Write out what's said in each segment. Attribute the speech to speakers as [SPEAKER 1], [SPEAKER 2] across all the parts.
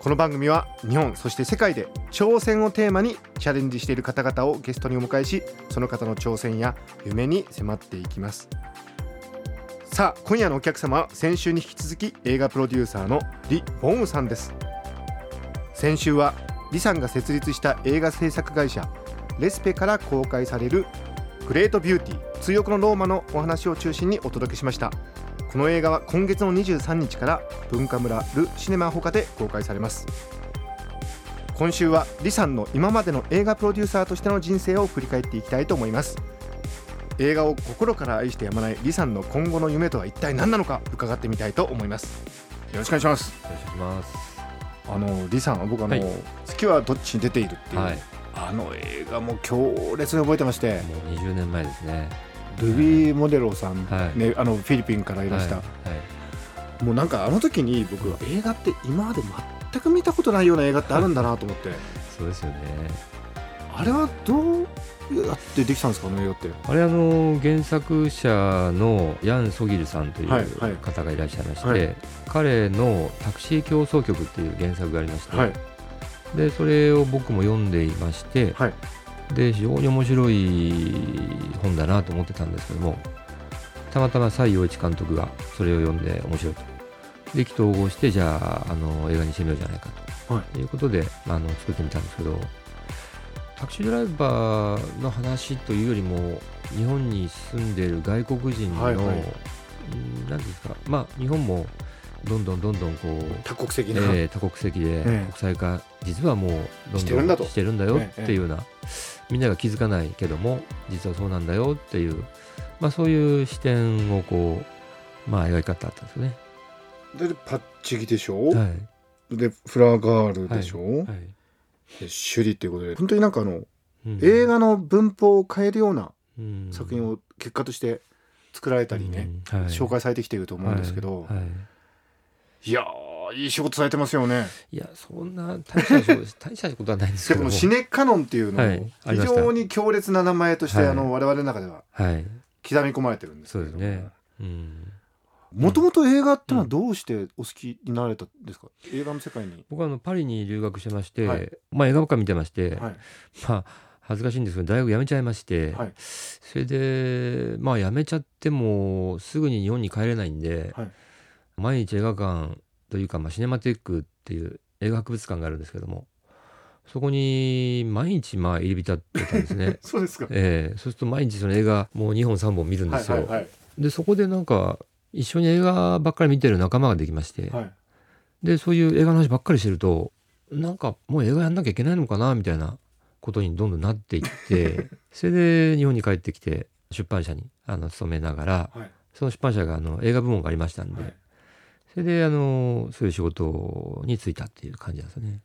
[SPEAKER 1] この番組は日本そして世界で挑戦をテーマにチャレンジしている方々をゲストにお迎えしその方の挑戦や夢に迫っていきます。さあ今夜のお客様は先週に引き続き映画プロデューサーのリ・ボンウさんです。先週はリさんが設立した映画制作会社レスペから公開されるグレートビューティー追憶のローマのお話を中心にお届けしました。この映画は今月の23日から文化村ル・シネマホカで公開されます。今週はリさんの今までの映画プロデューサーとしての人生を振り返っていきたいと思います。映画を心から愛してやまないリさんの今後の夢とは一体何なのか伺ってみたいと思います。よろしくお願いします。
[SPEAKER 2] よろしくお願いします。
[SPEAKER 1] あのリさん僕あの、
[SPEAKER 2] はい。
[SPEAKER 1] 月はどっちに出ているっていう、
[SPEAKER 2] はい。
[SPEAKER 1] あの映画も強烈に覚えてまして。
[SPEAKER 2] もう20年前ですね
[SPEAKER 1] ルビー・モデロさん、
[SPEAKER 2] はい。
[SPEAKER 1] ね、あのフィリピンからいらした、
[SPEAKER 2] はい。はい。
[SPEAKER 1] もうなんかあの時に僕は映画って今まで全く見たことないような映画ってあるんだなと思って。
[SPEAKER 2] そうですよね。
[SPEAKER 1] あれはどうやってできたんですかあの映画って。
[SPEAKER 2] あれあの原作者のヤン・ソギルさんという
[SPEAKER 1] はいはい。
[SPEAKER 2] 方がいらっしゃいまして、
[SPEAKER 1] はい。
[SPEAKER 2] 彼の「タクシー競争曲」っていう原作がありまして、
[SPEAKER 1] はい。
[SPEAKER 2] でそれを僕も読んでいまして、
[SPEAKER 1] はい
[SPEAKER 2] で非常に面白い本だなと思ってたんですけどもたまたま西洋一監督がそれを読んで面白いと。で意気投合してじゃああの映画にしてみようじゃないかと、、
[SPEAKER 1] はい。
[SPEAKER 2] いうことであの作ってみたんですけどタクシードライバーの話というよりも日本に住んでいる外国人の、
[SPEAKER 1] はいはい。
[SPEAKER 2] ですかまあ日本もどんどんどんどんこう
[SPEAKER 1] 多国籍な、
[SPEAKER 2] えー多国籍で
[SPEAKER 1] ええ。
[SPEAKER 2] 国際化、実はもうどん
[SPEAKER 1] してるんだと。
[SPEAKER 2] どんしてるんだよ
[SPEAKER 1] ええ
[SPEAKER 2] っていうような、みんなが気づかないけども実はそうなんだよっていう、まあ、そういう視点をこう、まあ、描き方だったんですよね。
[SPEAKER 1] でパッチギでしょ、
[SPEAKER 2] はい。
[SPEAKER 1] でフラガールでしょ、
[SPEAKER 2] はい。
[SPEAKER 1] でシュリっていうことで本当になんかあの、
[SPEAKER 2] うん。
[SPEAKER 1] 映画の文法を変えるような
[SPEAKER 2] うん。
[SPEAKER 1] 作品を結果として作られたりね、
[SPEAKER 2] うん。はい。
[SPEAKER 1] 紹介されてきていると思うんですけど、
[SPEAKER 2] はい。はい。
[SPEAKER 1] い、やーいい仕事されてますよね。
[SPEAKER 2] いやそんな大した仕事 大したことはないんですけども。
[SPEAKER 1] でこのシネカノンっていうの
[SPEAKER 2] はい
[SPEAKER 1] も非常に強烈な名前として、
[SPEAKER 2] はい
[SPEAKER 1] あの我々の中では
[SPEAKER 2] はい。
[SPEAKER 1] 刻み込まれてるんですけ
[SPEAKER 2] そうですね。うん。
[SPEAKER 1] もともと映画ってのはどうしてお好きになられたんですか、映画の世界に。
[SPEAKER 2] 僕はあのパリに留学してまして、
[SPEAKER 1] はい。
[SPEAKER 2] まあ、映画ばっか見てまして、
[SPEAKER 1] はい。
[SPEAKER 2] まあ恥ずかしいんですけど大学辞めちゃいまして、
[SPEAKER 1] はい。
[SPEAKER 2] それでまあ辞めちゃってもすぐに日本に帰れないんで、
[SPEAKER 1] はい。
[SPEAKER 2] 毎日映画館というか、まあ、シネマティックっていう映画博物館があるんですけどもそこに毎日まあ入り浸ってたんですね
[SPEAKER 1] そうですか。
[SPEAKER 2] ええそうすると毎日その映画もう2本3本見るんですよ。
[SPEAKER 1] はいはい
[SPEAKER 2] でそこでなんか一緒に映画ばっかり見てる仲間ができまして、
[SPEAKER 1] はい。はい。
[SPEAKER 2] でそういう映画の話ばっかりしてるとなんかもう映画やんなきゃいけないのかなみたいなことにどんどんなっていって それで日本に帰ってきて出版社にあの勤めながら
[SPEAKER 1] はい。
[SPEAKER 2] その出版社があの映画部門がありましたんで、
[SPEAKER 1] はい
[SPEAKER 2] それであのそういう仕事に就いたっていう感じなんですよね。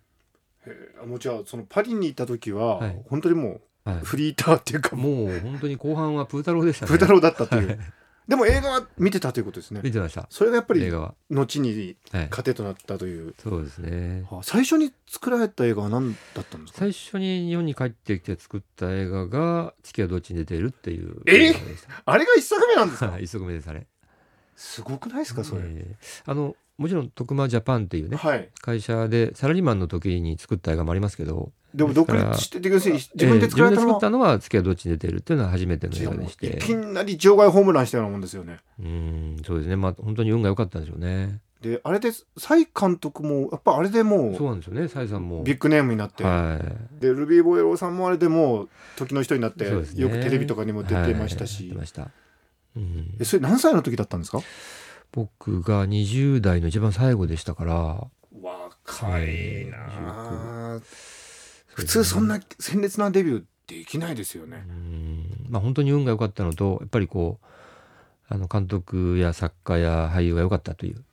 [SPEAKER 1] へえもうじゃあそのパリに行った時は、
[SPEAKER 2] はい
[SPEAKER 1] 本当にも
[SPEAKER 2] は
[SPEAKER 1] うフリーターっていうか、
[SPEAKER 2] い、もう本当に後半はプータローでしたね。
[SPEAKER 1] プータローだったっていう。
[SPEAKER 2] はい
[SPEAKER 1] でも映画は見てたということですね。
[SPEAKER 2] 見てました
[SPEAKER 1] それがやっぱり
[SPEAKER 2] 映画は。
[SPEAKER 1] 後に
[SPEAKER 2] はい、
[SPEAKER 1] 糧となったという。
[SPEAKER 2] そうですね。
[SPEAKER 1] あ最初に作られた映画は何だったんですか？
[SPEAKER 2] 最初に日本に帰ってきて作った映画が「月はどっちに出てる」っていう
[SPEAKER 1] え？あれが一作目なんですか？
[SPEAKER 2] はい一足目ですあれ。
[SPEAKER 1] すごくないですかそれ？
[SPEAKER 2] えーあのもちろん徳間ジャパンっていうね
[SPEAKER 1] はい。
[SPEAKER 2] 会社でサラリーマンの時に作った映画もありますけど
[SPEAKER 1] でも独立して要するに自分で
[SPEAKER 2] えー
[SPEAKER 1] 作られたのは。
[SPEAKER 2] 自分で作ったのは「月はどっちに出てる」っていうのは初めての映画でし
[SPEAKER 1] い
[SPEAKER 2] て
[SPEAKER 1] きなり場外ホームランしたようなもんですよね。
[SPEAKER 2] うんそうですね。まあ本当に運が良かったんでしょうね。
[SPEAKER 1] であれで蔡監督もやっぱあれでも
[SPEAKER 2] そうなんですよねサイさんも。
[SPEAKER 1] ビッグネームになって、
[SPEAKER 2] はい。
[SPEAKER 1] でルビー・ボエローさんもあれでもう時の人になって、
[SPEAKER 2] ね。
[SPEAKER 1] よくテレビとかにも出てました
[SPEAKER 2] はいましたうん。
[SPEAKER 1] えそれ何歳の時だったんですか？
[SPEAKER 2] 僕が20代の一番最後でしたから。
[SPEAKER 1] 若
[SPEAKER 2] いな
[SPEAKER 1] あ。普通そんな鮮烈なデビューできないですよね。
[SPEAKER 2] う。ん。まあ本当に運が良かったのとやっぱりこうあの監督や作家や俳優が良かったという。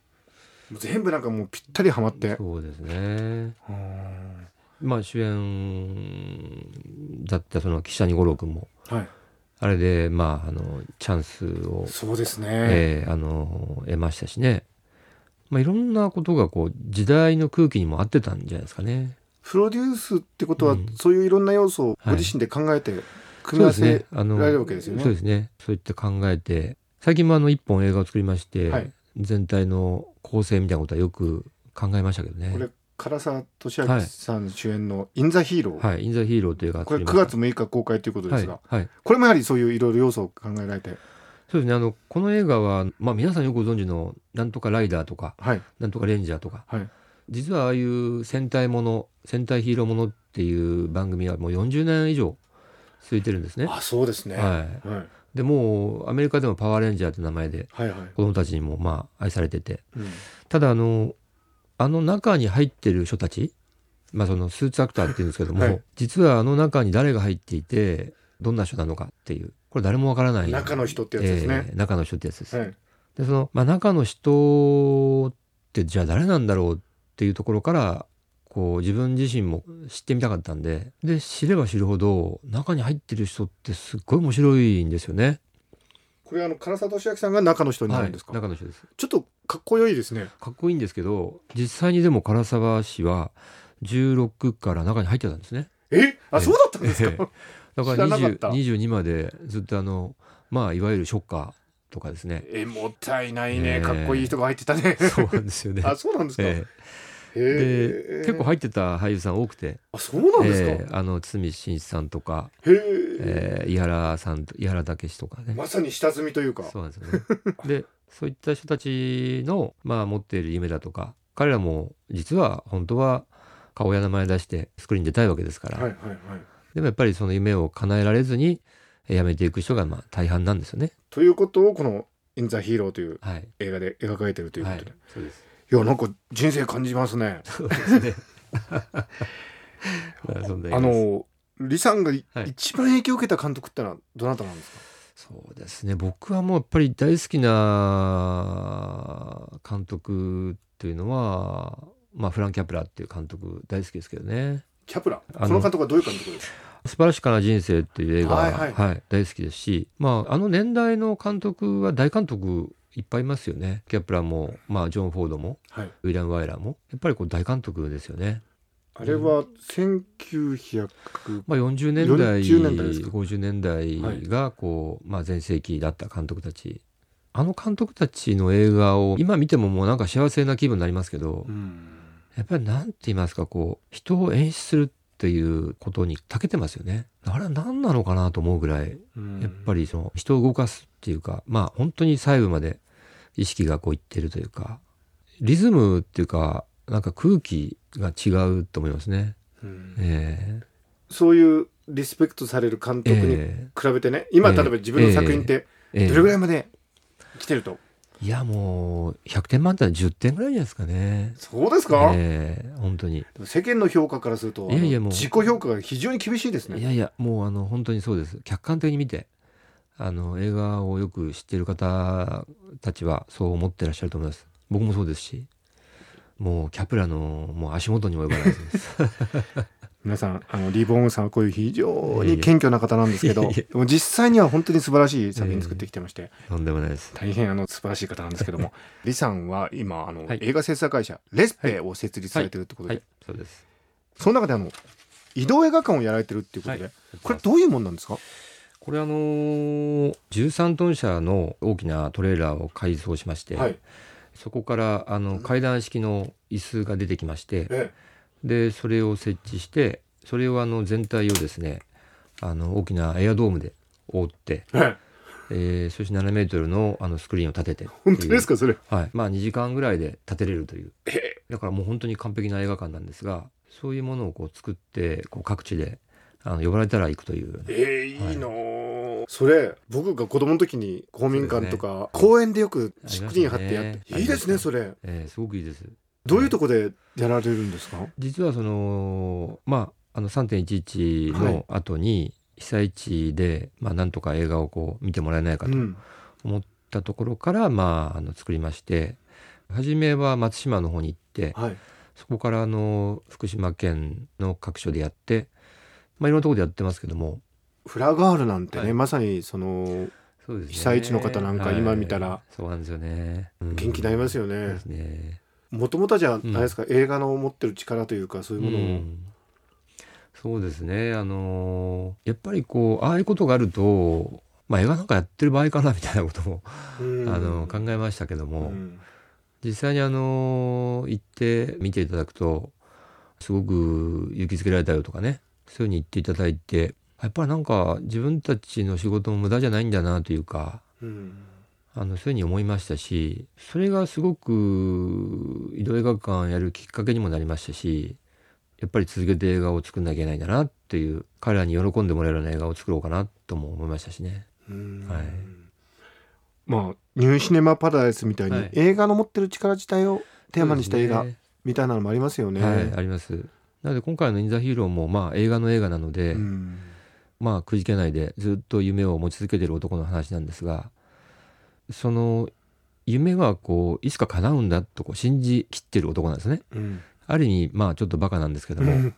[SPEAKER 1] 全部なんかもうぴったりはまって。
[SPEAKER 2] そうですね。
[SPEAKER 1] うん
[SPEAKER 2] まあ主演だったその岸谷五郎君も
[SPEAKER 1] はい
[SPEAKER 2] あれでまああのチャンスを、
[SPEAKER 1] そうですね、
[SPEAKER 2] えーあの得ましたしね、まあ、いろんなことがこう時代の空気にも合ってたんじゃないですかね。
[SPEAKER 1] プロデュースってことは、
[SPEAKER 2] うん。
[SPEAKER 1] そういういろんな要素をご自身で考えて組み合わせ、られるわけですよね。
[SPEAKER 2] そうですね。そういって考えて最近もあの一本映画を作りまして、
[SPEAKER 1] はい。
[SPEAKER 2] 全体の構成みたいなことはよく考えましたけどね。
[SPEAKER 1] これ唐沢俊明さん主演の「イン・ザ・ヒーロー」
[SPEAKER 2] はい、インザヒーローという映画を
[SPEAKER 1] これ9
[SPEAKER 2] 作りました。
[SPEAKER 1] 月6日公開ということですが、
[SPEAKER 2] はい、はい、
[SPEAKER 1] これもやはりそういういろいろ要素を考えられて。
[SPEAKER 2] そうですね。あのこの映画は、まあ、皆さんよくご存知の「なんとかライダー」とか
[SPEAKER 1] はい「
[SPEAKER 2] なんとかレンジャー」とか。
[SPEAKER 1] はい。
[SPEAKER 2] 実はああいう戦隊もの戦隊ヒーローものっていう番組はもう40年以上続いてるんですね。
[SPEAKER 1] あそうですね、
[SPEAKER 2] はい、
[SPEAKER 1] はい。
[SPEAKER 2] でもうアメリカでもパワーレンジャーって名前で
[SPEAKER 1] はいはい。
[SPEAKER 2] 子供たちにもまあ愛されてて。
[SPEAKER 1] うん。
[SPEAKER 2] ただあのあの中に入ってる人たち、まあ、そのスーツアクターっていうんですけども、
[SPEAKER 1] はい
[SPEAKER 2] 実はあの中に誰が入っていてどんな人なのかっていうこれ誰もわからない
[SPEAKER 1] 中の人ってやつですね
[SPEAKER 2] えー中の人ってやつです。
[SPEAKER 1] はい
[SPEAKER 2] でその、まあ、中の人ってじゃあ誰なんだろうっていうところからこう自分自身も知ってみたかったんでで知れば知るほど中に入ってる人ってすっごい面白いんですよね。
[SPEAKER 1] これあの唐沢俊明さんが中の人になるんですか、
[SPEAKER 2] はい、中の人です。
[SPEAKER 1] ちょっとかっこよいですね。
[SPEAKER 2] かっこいいんですけど実際にでも唐沢氏は16から中に入ってたんですね。
[SPEAKER 1] え？あ
[SPEAKER 2] え
[SPEAKER 1] そうだったんですか、
[SPEAKER 2] だから
[SPEAKER 1] 知らなかった。
[SPEAKER 2] 20 22までずっとあのまあいわゆるショッカーとかですね。
[SPEAKER 1] えもったいないね。
[SPEAKER 2] ねえ。
[SPEAKER 1] かっこいい人が入ってたね。
[SPEAKER 2] そうなんですよね。
[SPEAKER 1] あそうなんですか、
[SPEAKER 2] で
[SPEAKER 1] え
[SPEAKER 2] 結構入ってた俳優さん多くて、
[SPEAKER 1] あそうなんですか、
[SPEAKER 2] ええあの堤真一さんとか、
[SPEAKER 1] へえ。
[SPEAKER 2] えー、井原さんと井原武史とかね、
[SPEAKER 1] まさに下積みというか。
[SPEAKER 2] そうなんですよね。でそういった人たちの、まあ、持っている夢だとか彼らも実は本当は顔や名前出してスクリーンに出たいわけですから、
[SPEAKER 1] はいはいはい。
[SPEAKER 2] でもやっぱりその夢を叶えられずにえー辞めていく人がまあ大半なんですよね。
[SPEAKER 1] ということをこの「イン・ザ・ヒーロー」という
[SPEAKER 2] はい、
[SPEAKER 1] 映画で描かれてるというこ
[SPEAKER 2] はい
[SPEAKER 1] とで、い、、
[SPEAKER 2] そうです。
[SPEAKER 1] やなんか人生感じますね。
[SPEAKER 2] そうですね。まあ
[SPEAKER 1] の李さんが一番影響を受けた監督ってのはどなたなんですか、
[SPEAKER 2] そうですね。僕はもうやっぱり大好きな監督というのは、まあ、フラン・キャプラーっていう監督大好きですけどね。
[SPEAKER 1] キャプラ
[SPEAKER 2] あの
[SPEAKER 1] この監督はどういう監督ですか「
[SPEAKER 2] 素晴らしかな人生」っていう映画は、
[SPEAKER 1] はい。はい
[SPEAKER 2] 大好きですし、まあ、あの年代の監督は大監督いっぱいいますよね。キャプラーも、まあ、ジョン・フォードも
[SPEAKER 1] はい。
[SPEAKER 2] ウィリアム・ワイラーもやっぱりこう大監督ですよね。
[SPEAKER 1] あれは1900
[SPEAKER 2] まあ、40年代
[SPEAKER 1] 40年代ですか
[SPEAKER 2] ？50年代がこう、まあ、全盛期だった監督たち。あの監督たちの映画を今見てももうなんか幸せな気分になりますけど、
[SPEAKER 1] うん。
[SPEAKER 2] やっぱりなんて言いますかこう人を演出するっていうことに長けてますよね。あれは何なのかなと思うぐらい
[SPEAKER 1] うん。
[SPEAKER 2] やっぱりその人を動かすっていうかまあ本当に細部まで意識がこういってるというかリズムっていうかなんか空気が違うと思いますね。
[SPEAKER 1] うん。
[SPEAKER 2] え
[SPEAKER 1] そういうリスペクトされる監
[SPEAKER 2] え
[SPEAKER 1] 督に
[SPEAKER 2] え
[SPEAKER 1] 比べてね、今
[SPEAKER 2] ええ
[SPEAKER 1] 例えば自分の作品ってどれぐらいまで来てると、
[SPEAKER 2] いやもう100点満点は10点ぐらいじゃないですかね。
[SPEAKER 1] そうですか、
[SPEAKER 2] ええ本当に。
[SPEAKER 1] 世間の評価からすると
[SPEAKER 2] いやいやもう
[SPEAKER 1] 自己評価が非常に厳しいですね。
[SPEAKER 2] いやいやもうあの本当にそうです。客観的に見てあの映画をよく知っている方たちはそう思ってらっしゃると思います。僕もそうですしもうキャプラのもう足元にも及ばないです
[SPEAKER 1] 皆さんあのリボーンさんはこういう非常に謙虚な方なんですけど実際には本当に素晴らしい作品作ってきてまして、
[SPEAKER 2] とんでもないです。
[SPEAKER 1] 大変あの素晴らしい方なんですけども。李さんは今あの、
[SPEAKER 2] はい。
[SPEAKER 1] 映画制作会社レスペを設立されてるってことで、
[SPEAKER 2] はい。そうです。
[SPEAKER 1] その中であの移動映画館をやられてるっていうことで、
[SPEAKER 2] はい。
[SPEAKER 1] これどういうもんなんですか？
[SPEAKER 2] これあのー13トン車の大きなトレーラーを改装しまして、
[SPEAKER 1] はい。
[SPEAKER 2] そこからあの階段式の椅子が出てきまして
[SPEAKER 1] え
[SPEAKER 2] でそれを設置してそれをあの全体をですねあの大きなエアドームで覆って、
[SPEAKER 1] ええ
[SPEAKER 2] えーそして7メートルのあのスクリーンを立てて
[SPEAKER 1] 本当ですかそれ。
[SPEAKER 2] はい。まあ2時間ぐらいで立てれるという。
[SPEAKER 1] え
[SPEAKER 2] だからもう本当に完璧な映画館なんですがそういうものをこう作ってこう各地であの呼ばれたら行くという。
[SPEAKER 1] えー、い。いのーそれ僕が子供の時に公民館とか、
[SPEAKER 2] そう
[SPEAKER 1] 公園でよくスクリーン貼ってやって、
[SPEAKER 2] ね。
[SPEAKER 1] いいですねそれ。
[SPEAKER 2] えーすごくいいです
[SPEAKER 1] どういうとこでやられるんですか、
[SPEAKER 2] 実はそのまああの3.11
[SPEAKER 1] はい
[SPEAKER 2] の後に被災地で、まあ、なんとか映画をこう見てもらえないかと
[SPEAKER 1] うん。
[SPEAKER 2] 思ったところから、まあ、あの作りまして初めは松島の方に行って
[SPEAKER 1] はい。
[SPEAKER 2] そこからあの福島県の各所でやって、まあ、いろんなところでやってますけども。
[SPEAKER 1] フラガールなんてね、
[SPEAKER 2] はい。
[SPEAKER 1] まさにその
[SPEAKER 2] そうですね。
[SPEAKER 1] 被災地の方なんか今見たら
[SPEAKER 2] はい。そうなんですよね、うん。
[SPEAKER 1] 元気になりますよね。
[SPEAKER 2] すね
[SPEAKER 1] もともとじゃあ、
[SPEAKER 2] うん
[SPEAKER 1] あれですか映画の持ってる力というかそういうものを、
[SPEAKER 2] うん。そうですね。あのーやっぱりこうああいうことがあると、まあ、映画なんかやってる場合かなみたいなことも、
[SPEAKER 1] うん。
[SPEAKER 2] あの考えましたけども、
[SPEAKER 1] うん。
[SPEAKER 2] 実際にあの行って見ていただくとすごく勇気づけられたよとかね。そういうふうに言っていただいてやっぱりなんか自分たちの仕事も無駄じゃないんだなというか。
[SPEAKER 1] うん
[SPEAKER 2] あのそういうふうに思いましたしそれがすごく移動映画館やるきっかけにもなりましたしやっぱり続けて映画を作んなきゃいけないんだなっていう彼らに喜んでもらえるような映画を作ろうかなとも思いましたしね。
[SPEAKER 1] うん
[SPEAKER 2] はい
[SPEAKER 1] まあニューシネマパラダイスみたいに、
[SPEAKER 2] はい
[SPEAKER 1] 映画の持ってる力自体をテーマにした映画みたいなのもありますよね。
[SPEAKER 2] はい、あります。なので今回の「イン・ザ・ヒーロー」もまあ映画の映画なので、
[SPEAKER 1] うん
[SPEAKER 2] まあくじけないでずっと夢を持ち続けている男の話なんですがその夢はこういつか叶うんだとこう信じきってる男なんですね。
[SPEAKER 1] うん。
[SPEAKER 2] ある意味まあちょっとバカなんですけども、
[SPEAKER 1] うん。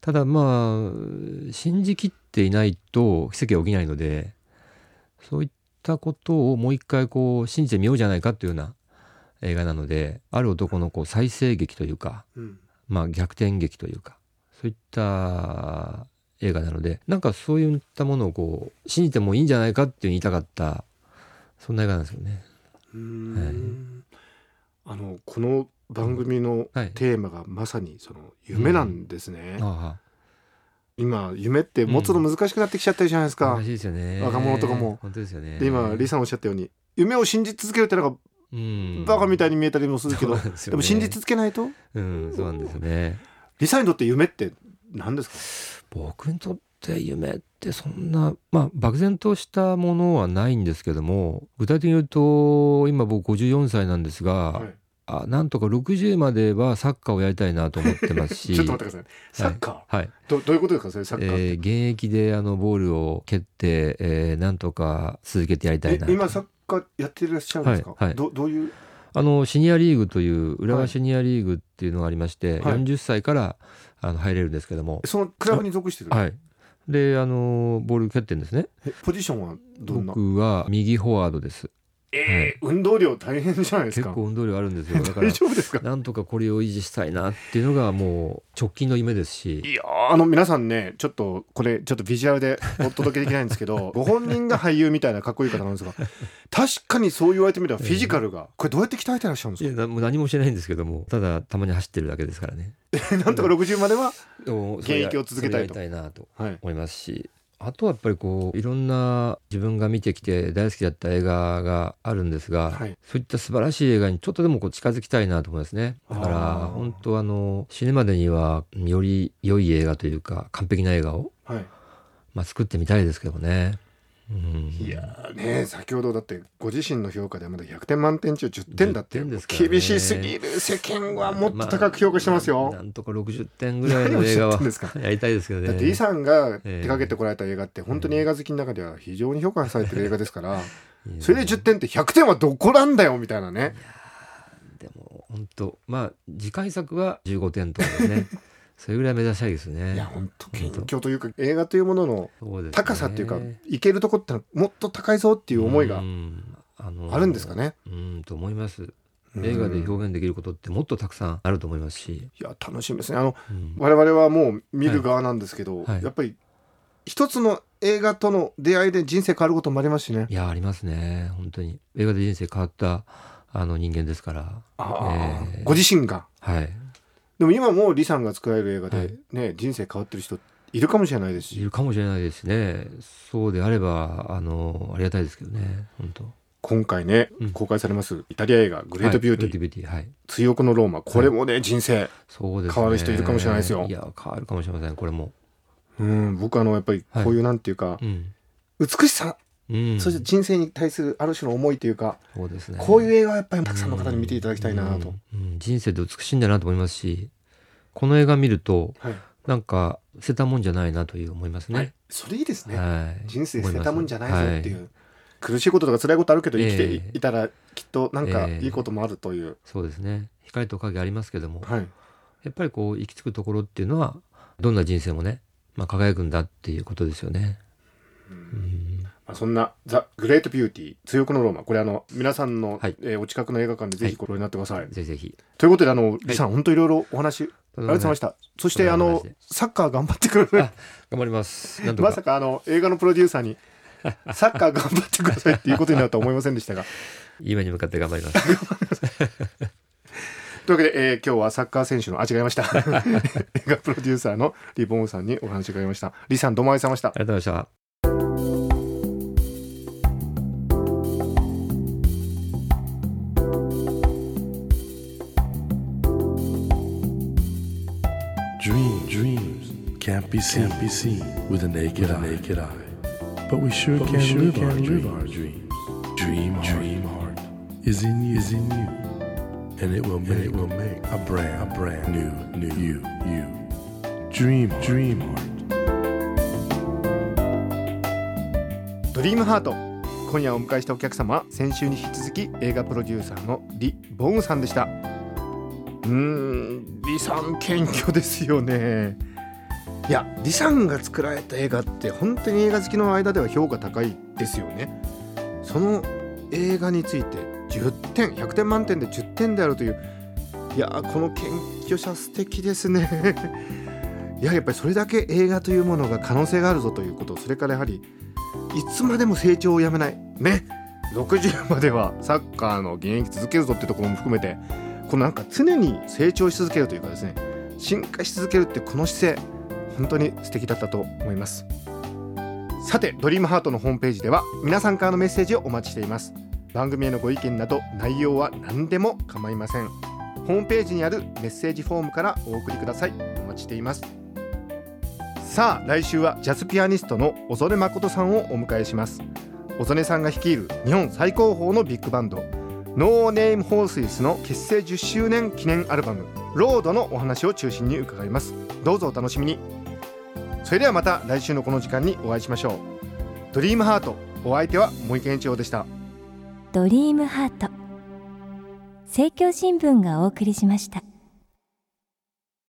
[SPEAKER 2] ただまあ信じきっていないと奇跡は起きないのでそういったことをもう一回こう信じてみようじゃないかというような映画なのである男のこう再生劇というか
[SPEAKER 1] うん。
[SPEAKER 2] まあ、逆転劇というかそういった映画なのでなんかそういったものをこう信じてもいいんじゃないかっていう言いたかったそんな映画なんですよね。
[SPEAKER 1] うんあのこの番組の
[SPEAKER 2] はい
[SPEAKER 1] テーマがまさにその夢なんですね。
[SPEAKER 2] あ
[SPEAKER 1] 今夢って持つの難しくなってきちゃってるじゃないです
[SPEAKER 2] あ
[SPEAKER 1] か。
[SPEAKER 2] 難しいですよね。
[SPEAKER 1] 若者とかも
[SPEAKER 2] 本当ですよね。
[SPEAKER 1] で今リさんおっしゃったように夢を信じ続けるってなんか
[SPEAKER 2] うん
[SPEAKER 1] バカみたいに見えたりもするけど、
[SPEAKER 2] でね
[SPEAKER 1] でも信じ続けないと？
[SPEAKER 2] うんそうなんですよね。
[SPEAKER 1] リさんにとって夢って何です
[SPEAKER 2] 僕にとって夢。ってそんなまあ漠然としたものはないんですけども具体的に言うと今僕54歳なんですが、
[SPEAKER 1] か、はい。
[SPEAKER 2] あなんとか60まではサッカーをやりたいなと思ってますし。
[SPEAKER 1] ちょっと待ってくださいサッカー、
[SPEAKER 2] はい、
[SPEAKER 1] どどういうことですかそれサッカーって、
[SPEAKER 2] えー現役であのボールを蹴って、えーなんとか続けてやりたい
[SPEAKER 1] え
[SPEAKER 2] なと。
[SPEAKER 1] 今サッカーやってらっしゃるんですか、
[SPEAKER 2] はいはい。
[SPEAKER 1] どどういう？
[SPEAKER 2] あのシニアリーグという浦
[SPEAKER 1] はい
[SPEAKER 2] 和シニアリーグっていうのがありまして、
[SPEAKER 1] はい。
[SPEAKER 2] 40歳からあの入れるんですけども、
[SPEAKER 1] そのクラブに属してる、
[SPEAKER 2] はい、であのボール蹴ってるんですね。
[SPEAKER 1] えポジションはどんな？
[SPEAKER 2] 僕は右フォワードです
[SPEAKER 1] えー運動量大変じゃないですか。
[SPEAKER 2] 結構運動量あるんですよ。だから
[SPEAKER 1] 大丈夫ですか？
[SPEAKER 2] なんとかこれを維持したいなっていうのがもう直近の夢ですし。
[SPEAKER 1] いやーあの皆さんねちょっとこれちょっとビジュアルでお届けできないんですけど ご本人が俳優みたいなかっこいい方なんですが確かにそう言われてみればフィジカルがこれどうやって鍛えてらっしゃるんです
[SPEAKER 2] いやなもう何もしてないんですけどもただたまに走ってるだけですからね。
[SPEAKER 1] かなんとか60までは
[SPEAKER 2] 現
[SPEAKER 1] 現役を続けたいと。
[SPEAKER 2] いなと
[SPEAKER 1] はい。
[SPEAKER 2] 思いますしあとはやっぱりこういろんな自分が見てきて大好きだった映画があるんですが、
[SPEAKER 1] はい。
[SPEAKER 2] そういった素晴らしい映画にちょっとでもこう近づきたいなと思いますね。だから本当あの死ぬまでにはより良い映画というか完璧な映画を、
[SPEAKER 1] はい。
[SPEAKER 2] まあ、作ってみたいですけどね。うん、
[SPEAKER 1] いやーね先ほどだってご自身の評価でまだ100点満点中10点だって
[SPEAKER 2] 10点ですからね。
[SPEAKER 1] 厳しすぎる世間はもっと高く評価してますよ、
[SPEAKER 2] ななんとか60点ぐらいの映画はやりたいですけどね。
[SPEAKER 1] だってイさんが
[SPEAKER 2] ええ
[SPEAKER 1] 手掛けてこられた映画って本当に映画好きの中では非常に評価されてる映画ですから それで10点って100点はどこなんだよみたいなね。
[SPEAKER 2] でも本当まあ次回作は15点とかですね それぐらい目指したいですね。
[SPEAKER 1] いや本当謙虚というか映画というものの高さっていうかいけるとこってもっと高いぞっていう思いが
[SPEAKER 2] うん。あ
[SPEAKER 1] るんですかね。
[SPEAKER 2] うんと思います。映画で表現できることってもっとたくさんあると思いますし、
[SPEAKER 1] いや楽しみですね。あの
[SPEAKER 2] うん。
[SPEAKER 1] 我々はもう見る側なんですけど、
[SPEAKER 2] はい。
[SPEAKER 1] やっぱり一つの映画との出会いで人生変わることもありますしね。
[SPEAKER 2] いやありますね。本当に。映画で人生変わったあの人間ですから。えー。
[SPEAKER 1] ご自身が。
[SPEAKER 2] はい。
[SPEAKER 1] でも今もう李さんが作られる映画で、
[SPEAKER 2] はい
[SPEAKER 1] ね人生変わってる人いるかもしれないですし
[SPEAKER 2] いるかもしれないですしね。そうであればあのありがたいですけどね本当。
[SPEAKER 1] 今回ね、
[SPEAKER 2] うん
[SPEAKER 1] 公開されますイタリア映画「グレートビューティー」
[SPEAKER 2] はいーはい。
[SPEAKER 1] 追憶のローマこれもね、人生
[SPEAKER 2] そうですね。
[SPEAKER 1] 変わる人いるかもしれないですよ
[SPEAKER 2] いや変わるかもしれませんこれも。
[SPEAKER 1] うん僕あのやっぱりこういうなんていうか、
[SPEAKER 2] うん。
[SPEAKER 1] 美しさ、
[SPEAKER 2] うん。
[SPEAKER 1] そして人生に対するある種の思いというか、
[SPEAKER 2] そうですね。
[SPEAKER 1] こういう映画はやっぱりたくさんの方に見ていただきたいなと、
[SPEAKER 2] うん。うん。人生って美しいんだなと思いますしこの映画見ると
[SPEAKER 1] はい。
[SPEAKER 2] なんか捨てたもんじゃないなという思いますね。
[SPEAKER 1] それいいですね、
[SPEAKER 2] はい、
[SPEAKER 1] 人生捨てたもんじゃないぞっていう、
[SPEAKER 2] は
[SPEAKER 1] 苦しいこととか辛いことあるけど生きて
[SPEAKER 2] ええ。
[SPEAKER 1] いたらきっとなんか
[SPEAKER 2] ええ。
[SPEAKER 1] いいこともあるという、
[SPEAKER 2] そうですね。光と影ありますけども、
[SPEAKER 1] はい。
[SPEAKER 2] やっぱりこう行き着くところっていうのはどんな人生もね、まあ、輝くんだっていうことですよね。うん
[SPEAKER 1] まあ、そんな「ザ・グレート・ビューティー追憶のローマ」これあの皆さんの、
[SPEAKER 2] はい
[SPEAKER 1] えーお近くの映画館でぜひご覧になってください。
[SPEAKER 2] ぜひぜひ。
[SPEAKER 1] ということであの李さん、本当いろいろお話ありがとうございました。そしてあのサッカー頑張ってください
[SPEAKER 2] あ。頑張ります。
[SPEAKER 1] まさかあの映画のプロデューサーに サッカー頑張ってくださいっていうことになるとは思いませんでしたが。
[SPEAKER 2] 今に向かって頑張ります。
[SPEAKER 1] というわけで、えー今日はサッカー選手の、あ、違いました。映画プロデューサーのリボンさんにお話を伺いました。リさん、どうもありがとうございました
[SPEAKER 2] あ。りがとうございま
[SPEAKER 3] can't be seen, can't be seen with a naked, eye. naked eye. But we sure
[SPEAKER 1] But
[SPEAKER 3] can,
[SPEAKER 1] we sure
[SPEAKER 3] live,
[SPEAKER 1] can
[SPEAKER 3] our
[SPEAKER 1] live
[SPEAKER 3] dreams.
[SPEAKER 1] our
[SPEAKER 3] dreams. Dream, dream heart is in you, is in you, and it will make, it will make a brand, a brand new, new you, you. Dream, dream heart.
[SPEAKER 1] ドリームハート。今夜お迎えしたお客様は、先週に引き続き映画プロデューサーのリ・ボンさんでした。うーん、リさん謙虚ですよね。いや、リさんが作られた映画って本当に映画好きの間では評価高いですよね。その映画について10点、100点満点で10点であるという、いやこの謙虚さ素敵ですね。いややっぱりそれだけ映画というものが可能性があるぞということそれからやはりいつまでも成長をやめないね60まではサッカーの現役続けるぞってところも含めてこのなんか常に成長し続けるというかですね進化し続けるってこの姿勢本当に素敵だったと思います。さてドリームハートのホームページでは皆さんからのメッセージをお待ちしています。番組へのご意見など内容は何でも構いません。ホームページにあるメッセージフォームからお送りください。お待ちしています。さあ来週はジャズピアニストの小曽根誠さんをお迎えします。小曽根さんが率いる日本最高峰のビッグバンドノーネームホースイスの結成10周年記念アルバムロードのお話を中心に伺います。どうぞお楽しみに。それではまた来週のこの時間にお会いしましょう。ドリームハートお相手は森健一郎でした。
[SPEAKER 4] ドリームハート。政教新聞がお送りしました。